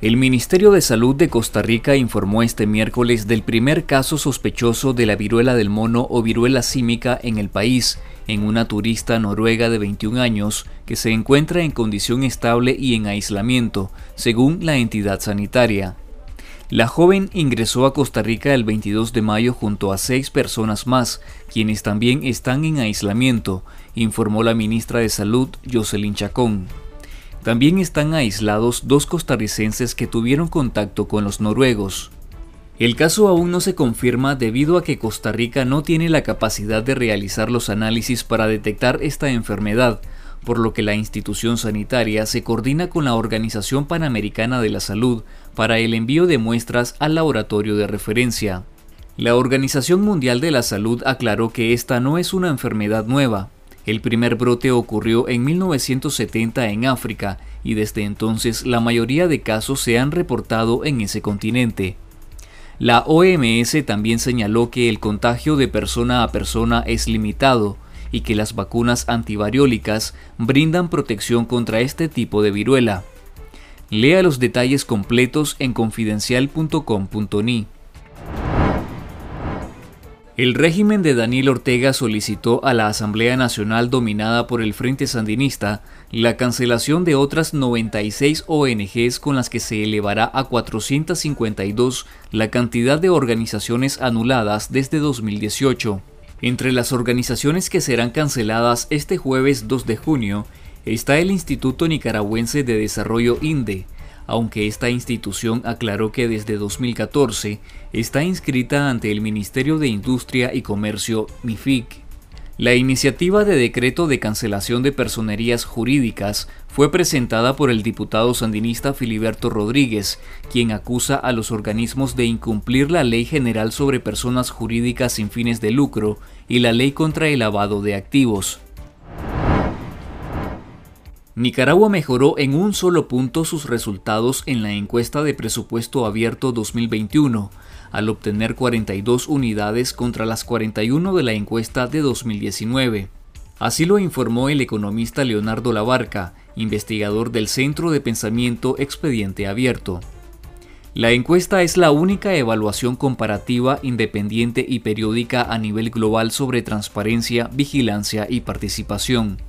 El Ministerio de Salud de Costa Rica informó este miércoles del primer caso sospechoso de la viruela del mono o viruela símica en el país, en una turista noruega de 21 años que se encuentra en condición estable y en aislamiento, según la entidad sanitaria. La joven ingresó a Costa Rica el 22 de mayo junto a seis personas más, quienes también están en aislamiento, informó la ministra de Salud, Jocelyn Chacón. También están aislados dos costarricenses que tuvieron contacto con los noruegos. El caso aún no se confirma debido a que Costa Rica no tiene la capacidad de realizar los análisis para detectar esta enfermedad, por lo que la institución sanitaria se coordina con la Organización Panamericana de la Salud para el envío de muestras al laboratorio de referencia. La Organización Mundial de la Salud aclaró que esta no es una enfermedad nueva, el primer brote ocurrió en 1970 en África y desde entonces la mayoría de casos se han reportado en ese continente. La OMS también señaló que el contagio de persona a persona es limitado y que las vacunas antivariólicas brindan protección contra este tipo de viruela. Lea los detalles completos en confidencial.com.ni. El régimen de Daniel Ortega solicitó a la Asamblea Nacional dominada por el Frente Sandinista la cancelación de otras 96 ONGs con las que se elevará a 452 la cantidad de organizaciones anuladas desde 2018. Entre las organizaciones que serán canceladas este jueves 2 de junio está el Instituto Nicaragüense de Desarrollo INDE, aunque esta institución aclaró que desde 2014 está inscrita ante el Ministerio de Industria y Comercio MIFIC. La iniciativa de decreto de cancelación de personerías jurídicas fue presentada por el diputado sandinista Filiberto Rodríguez, quien acusa a los organismos de incumplir la Ley General sobre Personas Jurídicas sin fines de lucro y la Ley contra el lavado de activos. Nicaragua mejoró en un solo punto sus resultados en la encuesta de presupuesto abierto 2021, al obtener 42 unidades contra las 41 de la encuesta de 2019. Así lo informó el economista Leonardo Labarca, investigador del Centro de Pensamiento Expediente Abierto. La encuesta es la única evaluación comparativa, independiente y periódica a nivel global sobre transparencia, vigilancia y participación.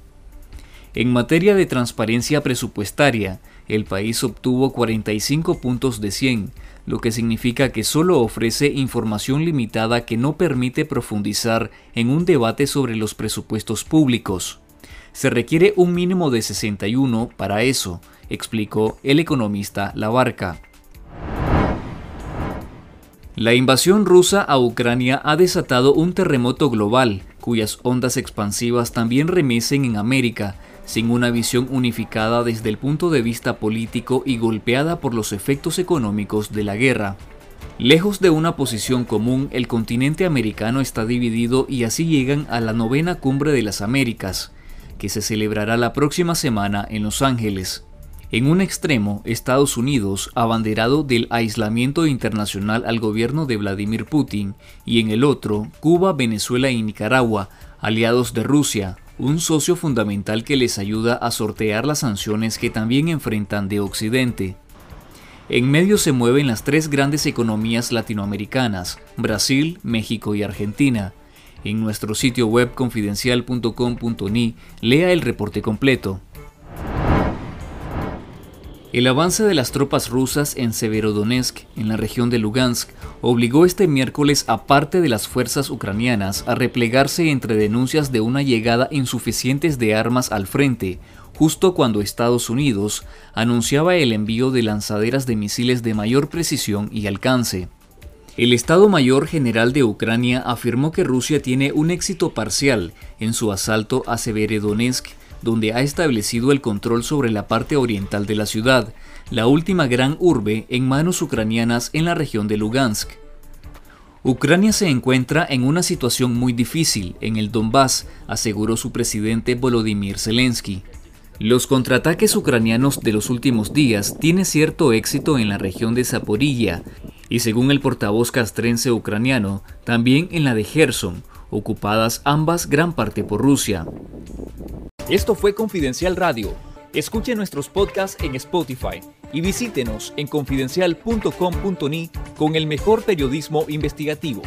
En materia de transparencia presupuestaria, el país obtuvo 45 puntos de 100, lo que significa que solo ofrece información limitada que no permite profundizar en un debate sobre los presupuestos públicos. Se requiere un mínimo de 61 para eso, explicó el economista Labarca. La invasión rusa a Ucrania ha desatado un terremoto global, cuyas ondas expansivas también remesen en América, sin una visión unificada desde el punto de vista político y golpeada por los efectos económicos de la guerra. Lejos de una posición común, el continente americano está dividido y así llegan a la novena cumbre de las Américas, que se celebrará la próxima semana en Los Ángeles. En un extremo, Estados Unidos, abanderado del aislamiento internacional al gobierno de Vladimir Putin, y en el otro, Cuba, Venezuela y Nicaragua, aliados de Rusia, un socio fundamental que les ayuda a sortear las sanciones que también enfrentan de Occidente. En medio se mueven las tres grandes economías latinoamericanas, Brasil, México y Argentina. En nuestro sitio web confidencial.com.ni lea el reporte completo. El avance de las tropas rusas en Severodonetsk, en la región de Lugansk, obligó este miércoles a parte de las fuerzas ucranianas a replegarse entre denuncias de una llegada insuficientes de armas al frente, justo cuando Estados Unidos anunciaba el envío de lanzaderas de misiles de mayor precisión y alcance. El Estado Mayor General de Ucrania afirmó que Rusia tiene un éxito parcial en su asalto a Severodonetsk donde ha establecido el control sobre la parte oriental de la ciudad, la última gran urbe en manos ucranianas en la región de Lugansk. Ucrania se encuentra en una situación muy difícil en el Donbass, aseguró su presidente Volodymyr Zelensky. Los contraataques ucranianos de los últimos días tienen cierto éxito en la región de Zaporilla y según el portavoz castrense ucraniano, también en la de Gerson, ocupadas ambas gran parte por Rusia. Esto fue Confidencial Radio. Escuche nuestros podcasts en Spotify y visítenos en confidencial.com.ni con el mejor periodismo investigativo.